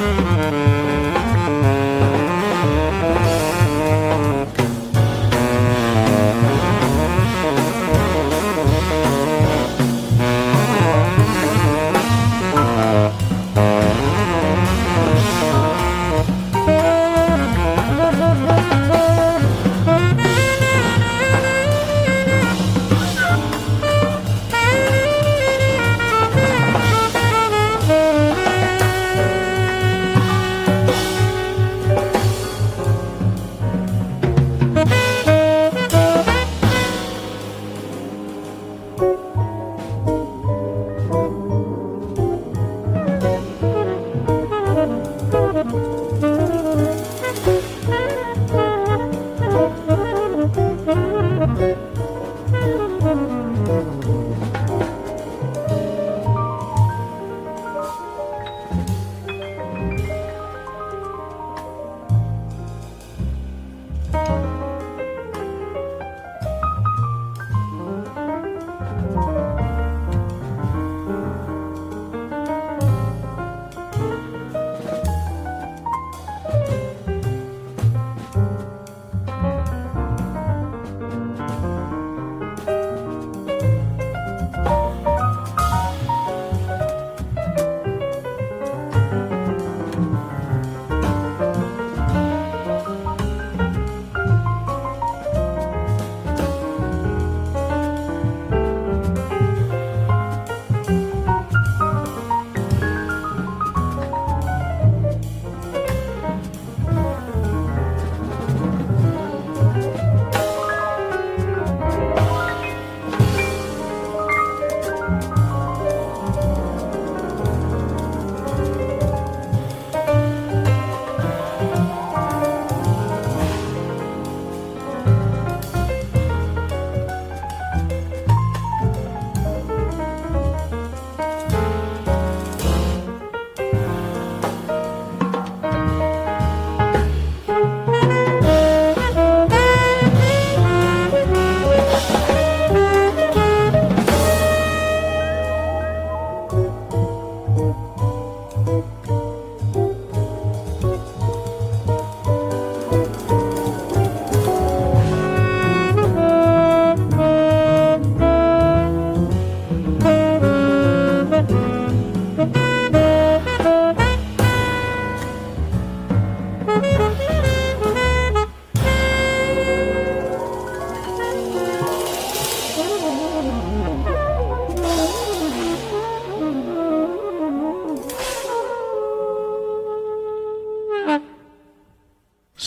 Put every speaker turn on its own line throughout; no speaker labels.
Música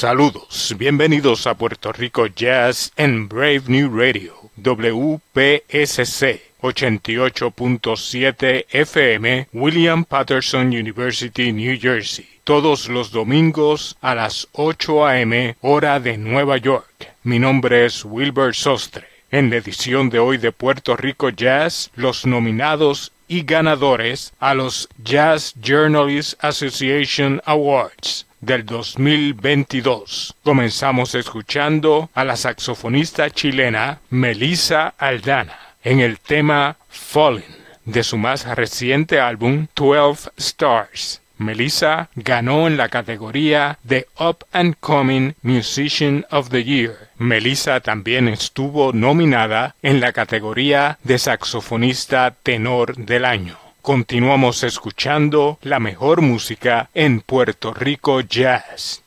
Saludos, bienvenidos a Puerto Rico Jazz en Brave New Radio, WPSC 88.7 FM, William Patterson University, New Jersey, todos los domingos a las 8 a.m. hora de Nueva York. Mi nombre es Wilbur Sostre. En la edición de hoy de Puerto Rico Jazz, los nominados y ganadores a los Jazz Journalists Association Awards del 2022. Comenzamos escuchando a la saxofonista chilena Melissa Aldana en el tema Falling de su más reciente álbum 12 Stars. Melissa ganó en la categoría de Up and Coming Musician of the Year. Melissa también estuvo nominada en la categoría de saxofonista tenor del año. Continuamos escuchando la mejor música en Puerto Rico Jazz.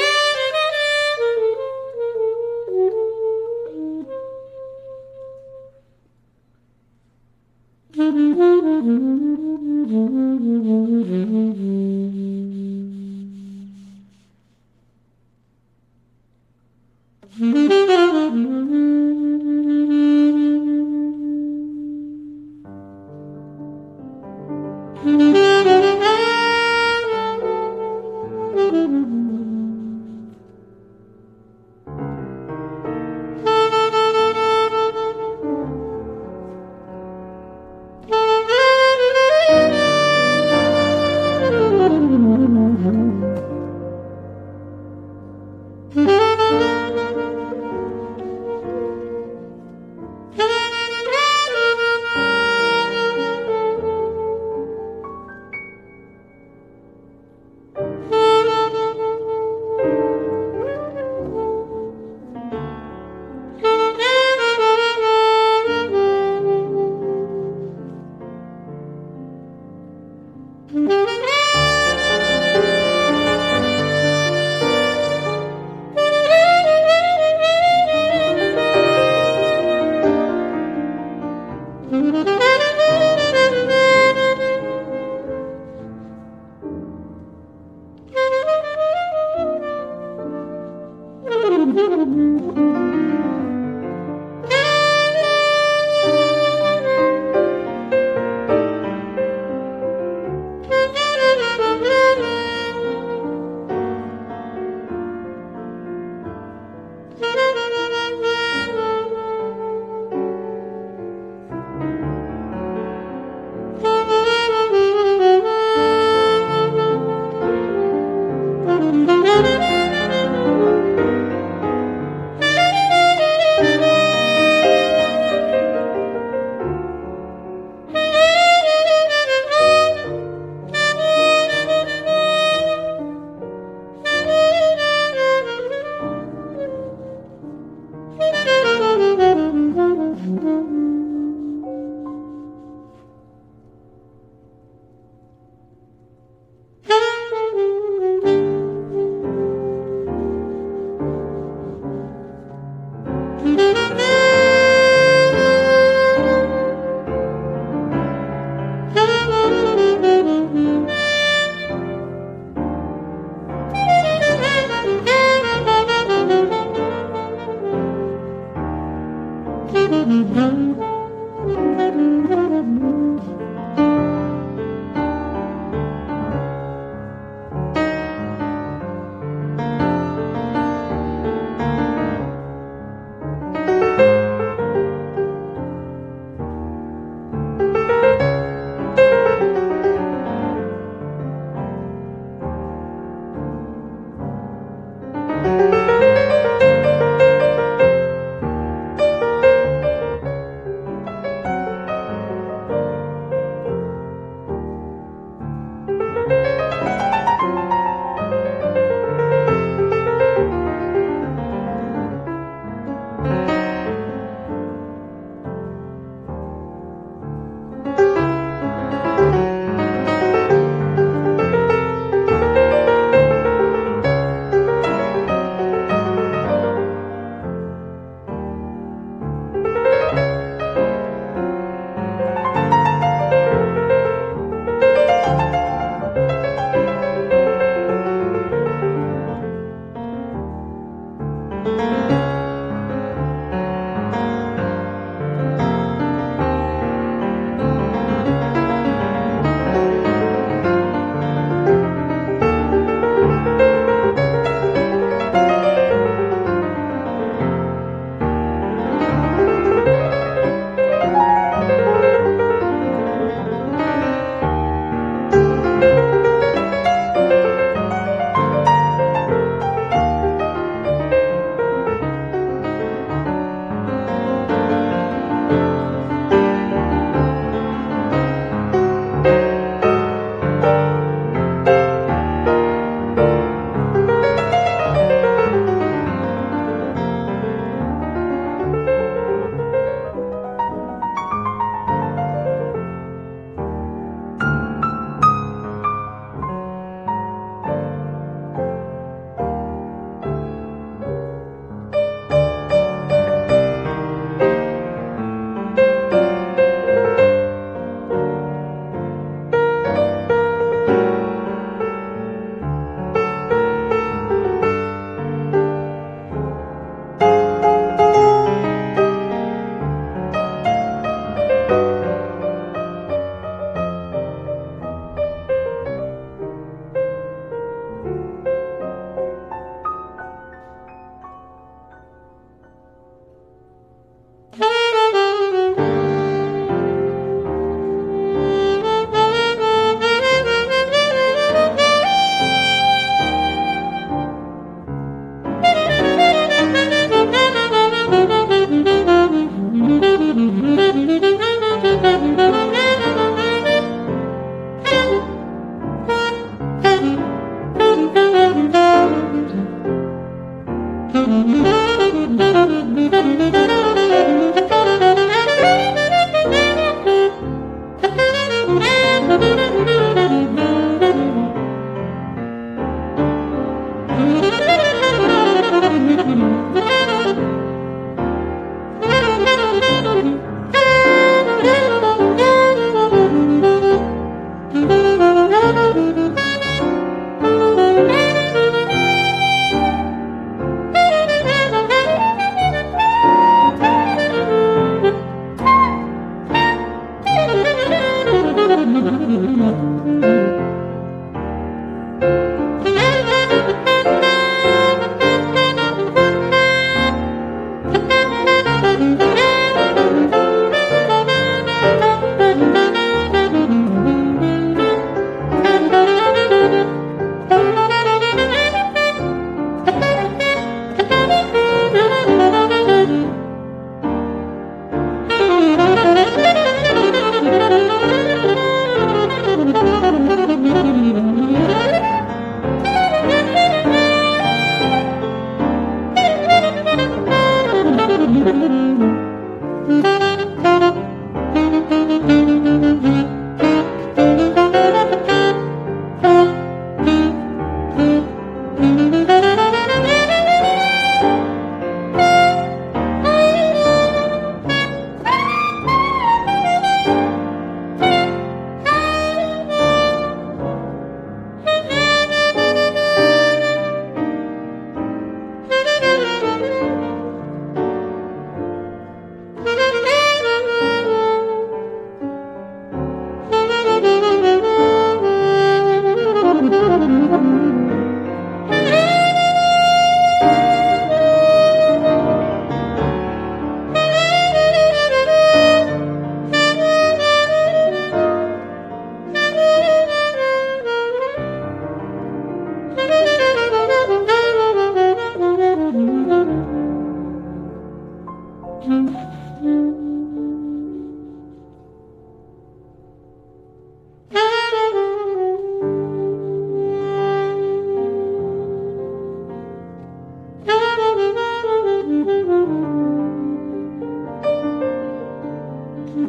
Música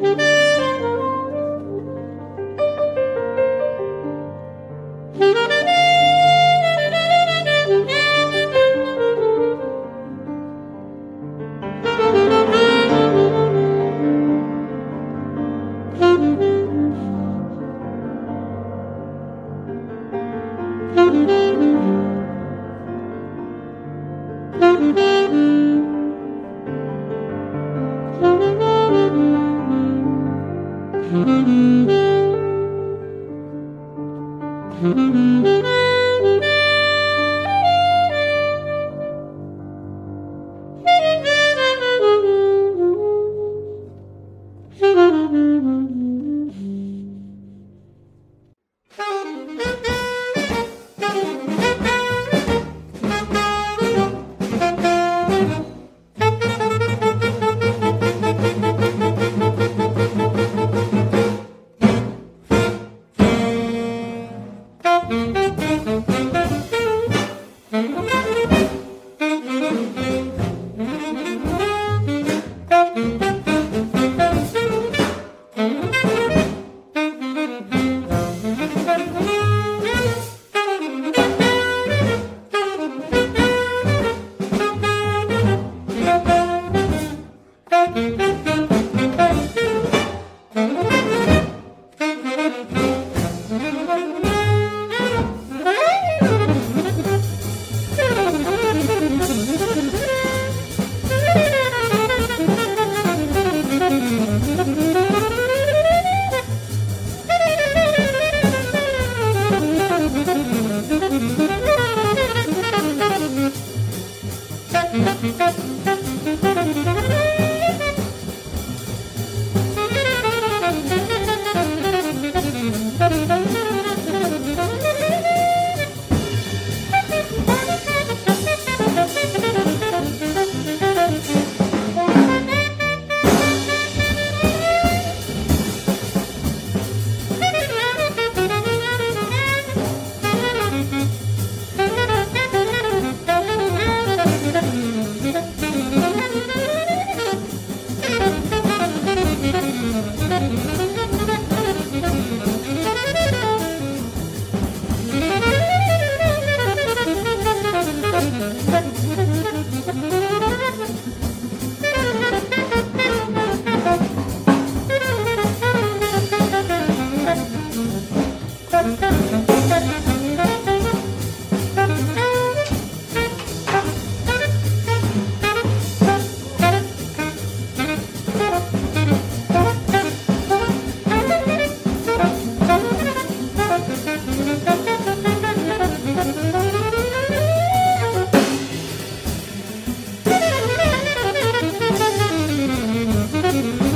Thank you.
Música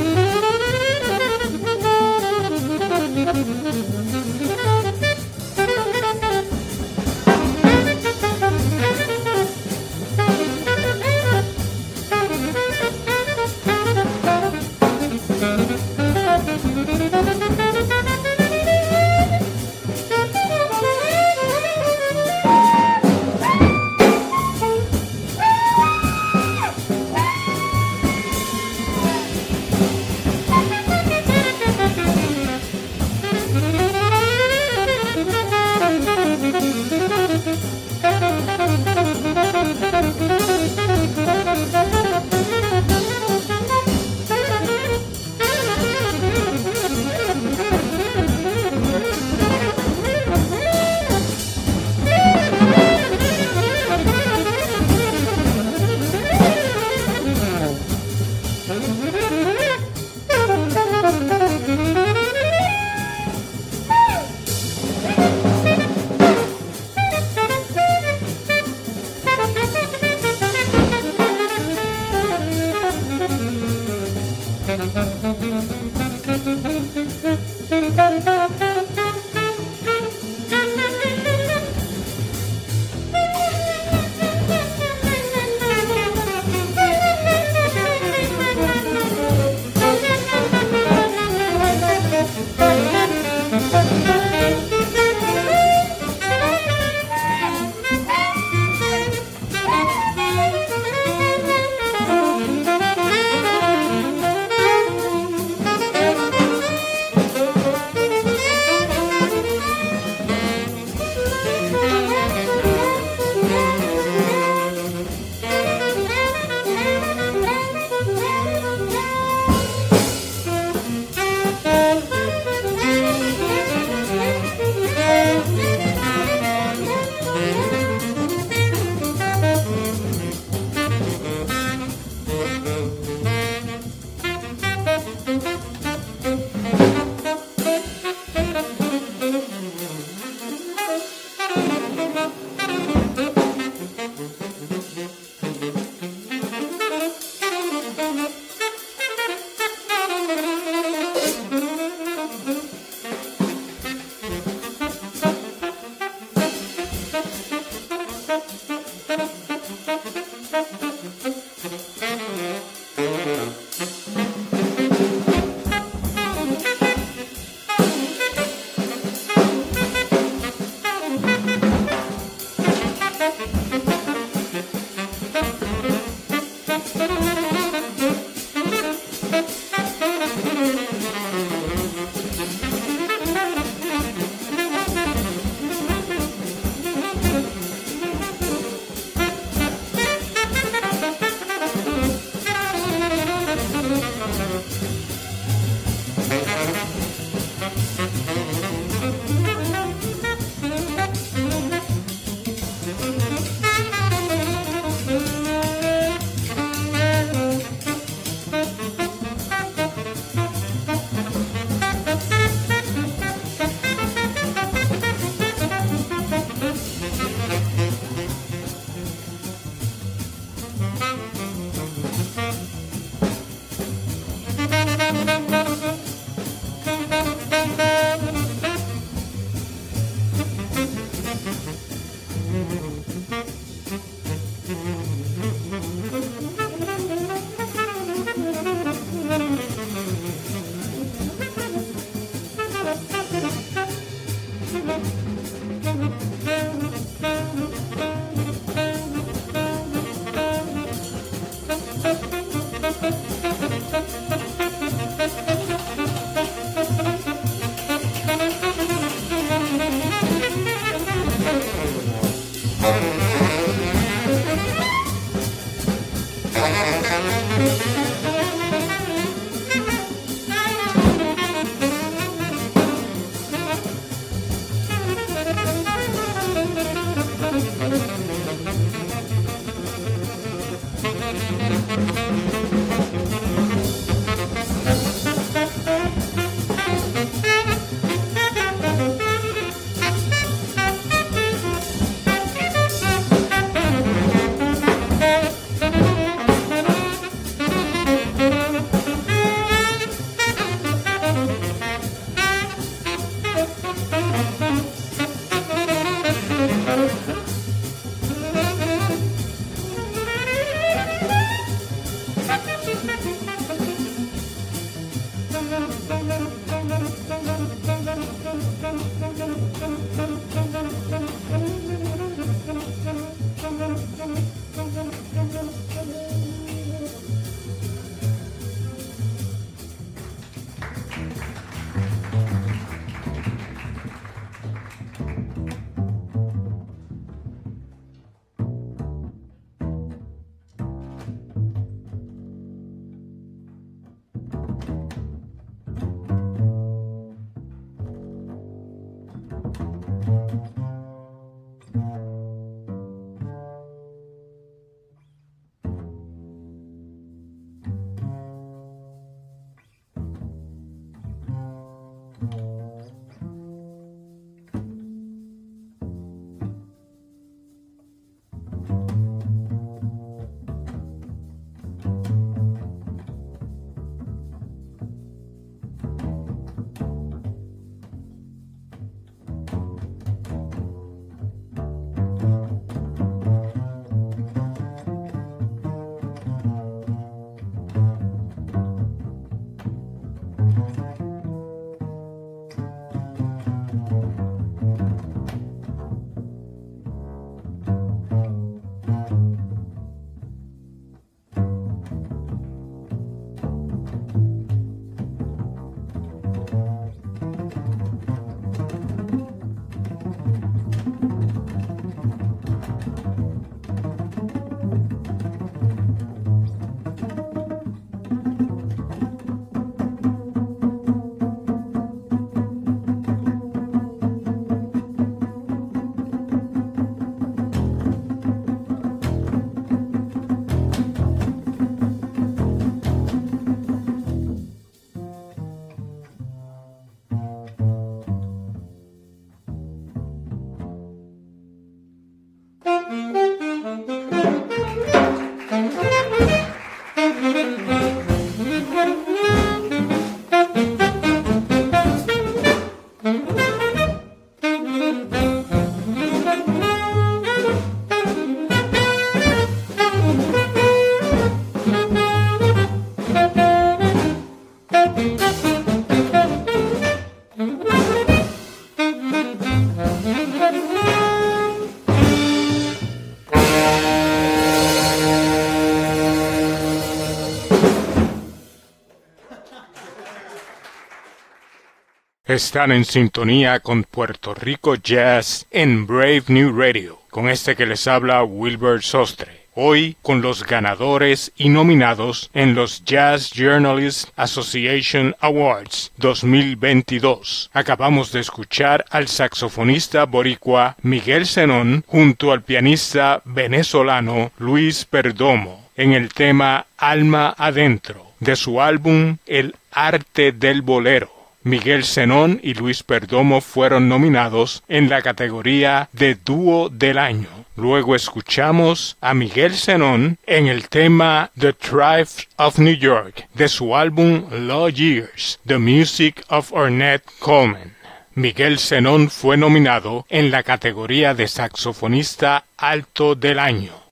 Están en sintonía con Puerto Rico Jazz en Brave New Radio, con este que les habla Wilbur Sostre. Hoy con los ganadores y nominados en los Jazz Journalists Association Awards 2022. Acabamos de escuchar al saxofonista boricua Miguel Zenón junto al pianista venezolano Luis Perdomo en el tema Alma Adentro de su álbum El Arte del Bolero. Miguel Zenón y Luis Perdomo fueron nominados en la categoría de Dúo del Año. Luego escuchamos a Miguel Zenón en el tema The Tribe of New York de su álbum Law Years, The Music of Ornette Coleman. Miguel Zenón fue nominado en la categoría de saxofonista alto del año.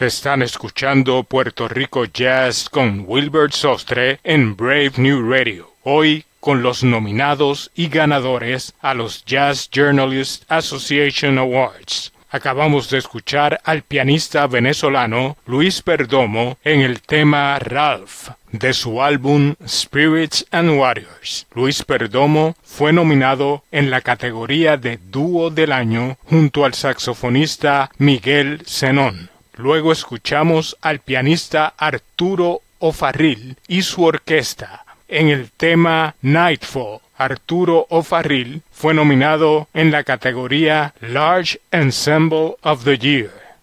Están escuchando Puerto Rico Jazz con Wilbert Sostre en Brave New Radio. Hoy con los nominados y ganadores a los Jazz Journalists Association Awards. Acabamos de escuchar al pianista venezolano Luis Perdomo en el tema Ralph de su álbum Spirits and Warriors. Luis Perdomo fue nominado en la categoría de Dúo del Año junto al saxofonista Miguel Zenón. Luego escuchamos al pianista Arturo Ofarril y su orquesta en el tema Nightfall. Arturo O'Farrill fue nominado en la categoría Large Ensemble of the Year.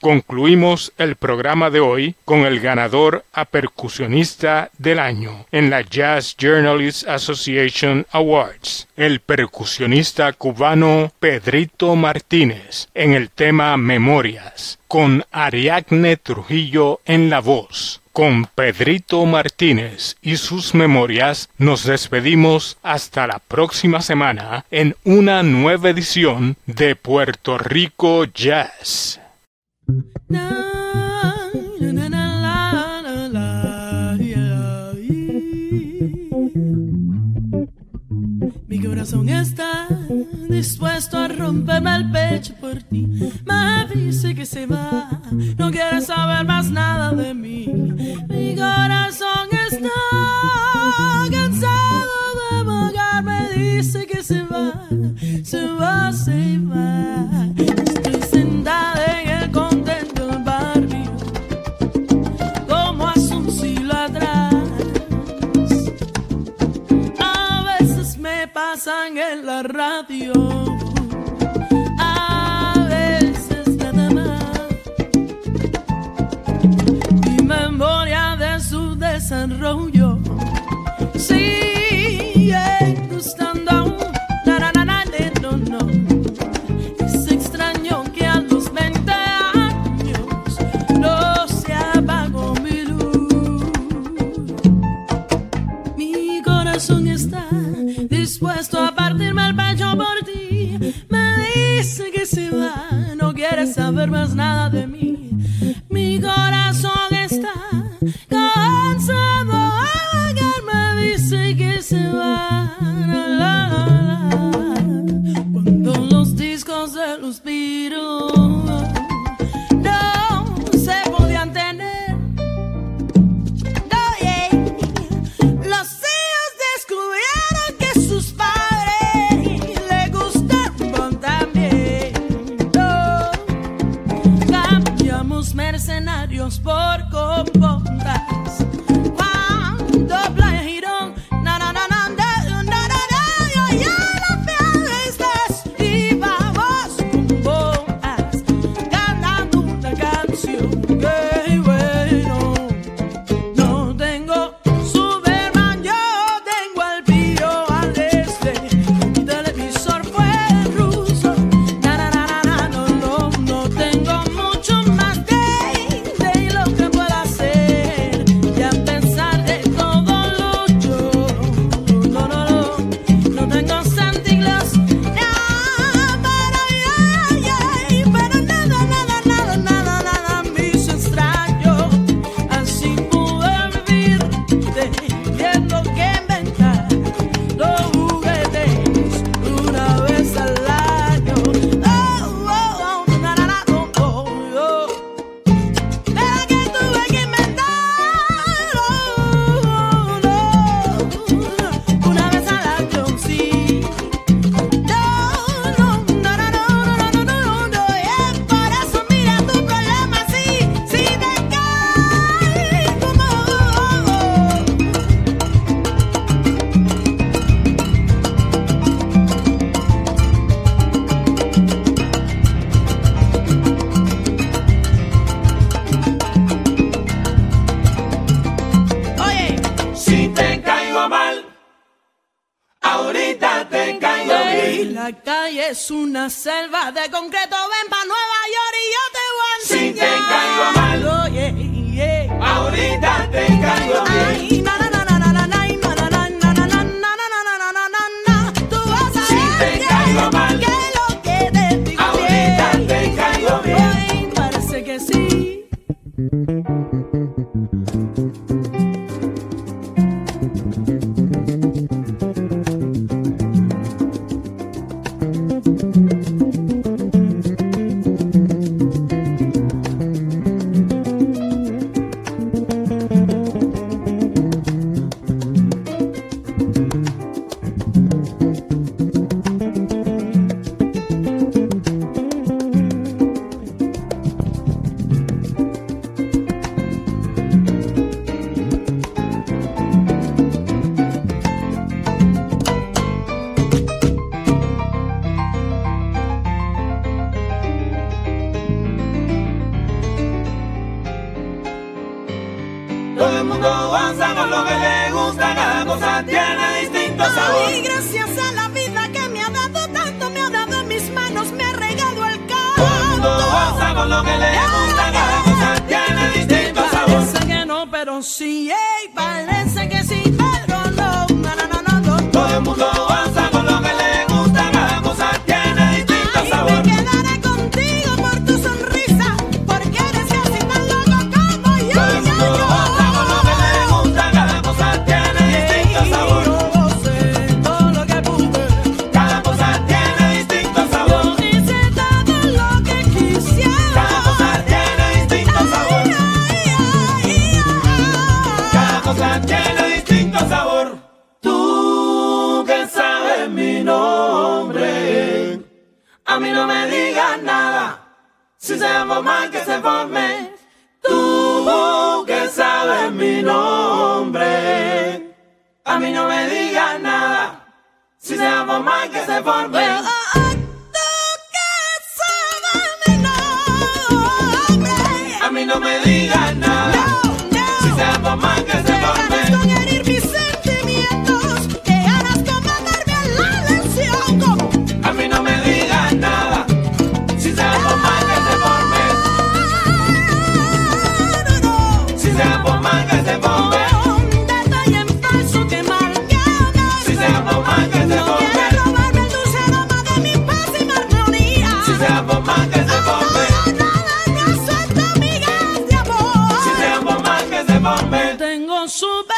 Concluimos el programa de hoy con el ganador a percusionista del año en la Jazz Journalists Association Awards, el percusionista cubano Pedrito Martínez, en el tema Memorias, con Ariadne Trujillo en la voz. Con Pedrito Martínez y sus memorias nos despedimos hasta la próxima semana en una nueva edición de Puerto Rico Jazz.
Mi corazón está dispuesto a romperme el pecho por ti. Me dice que se va, no quiere saber más nada de mí. Mi corazón está cansado de vagar, me dice que se va, se va, se va. Radio. A veces nada más. Mi memoria de su desarrollo nada de
selva de concreto
mundo avanza con lo que le gusta, cada cosa tiene distinto sabor.
Y gracias a la vida que me ha dado tanto, me ha dado en mis manos, me ha regado el canto.
Todo el mundo avanza lo que le gusta, cada cosa tiene distinto sabor.
Parece que no, pero sí, ey, parece que sí, pero no, no, no, no, no.
Todo el mundo suba